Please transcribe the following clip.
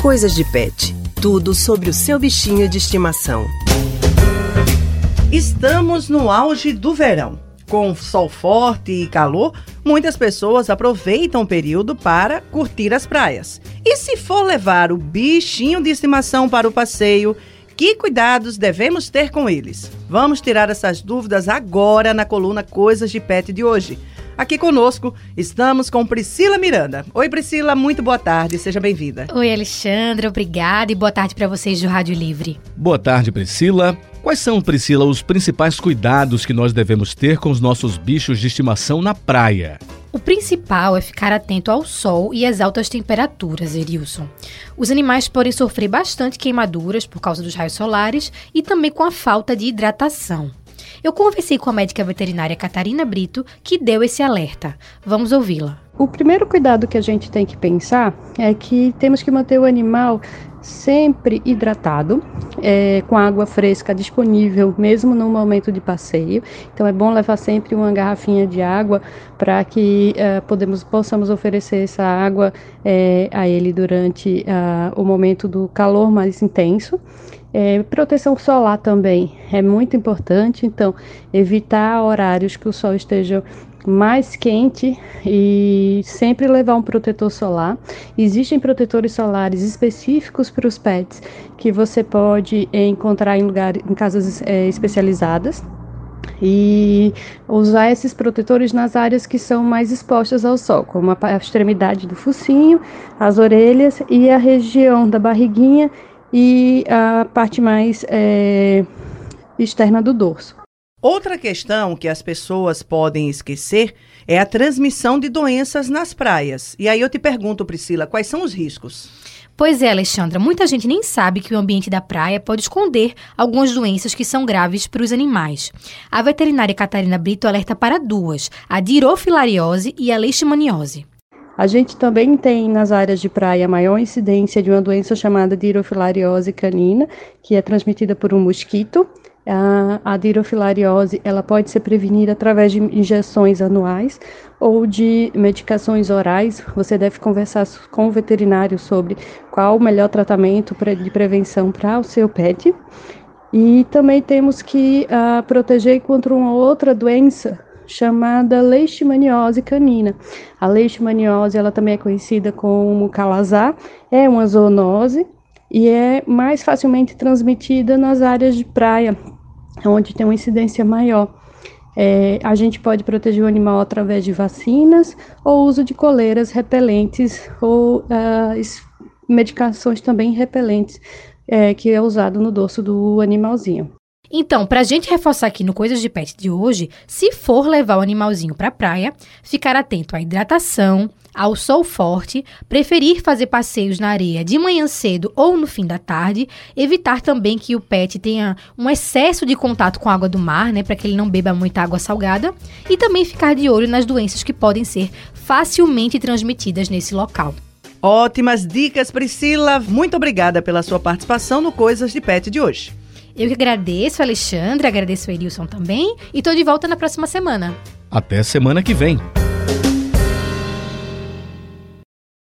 Coisas de Pet. Tudo sobre o seu bichinho de estimação. Estamos no auge do verão. Com sol forte e calor, muitas pessoas aproveitam o período para curtir as praias. E se for levar o bichinho de estimação para o passeio, que cuidados devemos ter com eles? Vamos tirar essas dúvidas agora na coluna Coisas de Pet de hoje. Aqui conosco estamos com Priscila Miranda. Oi, Priscila, muito boa tarde, seja bem-vinda. Oi, Alexandra, obrigada e boa tarde para vocês do Rádio Livre. Boa tarde, Priscila. Quais são, Priscila, os principais cuidados que nós devemos ter com os nossos bichos de estimação na praia? O principal é ficar atento ao sol e às altas temperaturas, Erilson. Os animais podem sofrer bastante queimaduras por causa dos raios solares e também com a falta de hidratação. Eu conversei com a médica veterinária Catarina Brito, que deu esse alerta. Vamos ouvi-la. O primeiro cuidado que a gente tem que pensar é que temos que manter o animal sempre hidratado, é, com água fresca disponível, mesmo no momento de passeio. Então é bom levar sempre uma garrafinha de água para que é, podemos, possamos oferecer essa água é, a ele durante o momento do calor mais intenso. É, proteção solar também é muito importante, então evitar horários que o sol esteja mais quente e sempre levar um protetor solar. Existem protetores solares específicos para os pets que você pode encontrar em lugares, em casas é, especializadas e usar esses protetores nas áreas que são mais expostas ao sol, como a extremidade do focinho, as orelhas e a região da barriguinha e a parte mais é, externa do dorso. Outra questão que as pessoas podem esquecer é a transmissão de doenças nas praias. E aí eu te pergunto, Priscila, quais são os riscos? Pois é, Alexandra, muita gente nem sabe que o ambiente da praia pode esconder algumas doenças que são graves para os animais. A veterinária Catarina Brito alerta para duas, a dirofilariose e a leishmaniose. A gente também tem nas áreas de praia maior incidência de uma doença chamada dirofilariose canina, que é transmitida por um mosquito. A, a dirofilariose ela pode ser prevenida através de injeções anuais ou de medicações orais. Você deve conversar com o veterinário sobre qual o melhor tratamento de prevenção para o seu pet. E também temos que uh, proteger contra uma outra doença chamada leishmaniose canina. A leishmaniose, ela também é conhecida como calazar, é uma zoonose e é mais facilmente transmitida nas áreas de praia, onde tem uma incidência maior. É, a gente pode proteger o animal através de vacinas ou uso de coleiras repelentes ou uh, medicações também repelentes é, que é usado no dorso do animalzinho. Então, para a gente reforçar aqui no Coisas de Pet de hoje, se for levar o animalzinho para a praia, ficar atento à hidratação, ao sol forte, preferir fazer passeios na areia de manhã cedo ou no fim da tarde, evitar também que o pet tenha um excesso de contato com a água do mar, né, para que ele não beba muita água salgada, e também ficar de olho nas doenças que podem ser facilmente transmitidas nesse local. Ótimas dicas, Priscila. Muito obrigada pela sua participação no Coisas de Pet de hoje. Eu que agradeço, Alexandre, agradeço o Erilson também e tô de volta na próxima semana. Até semana que vem.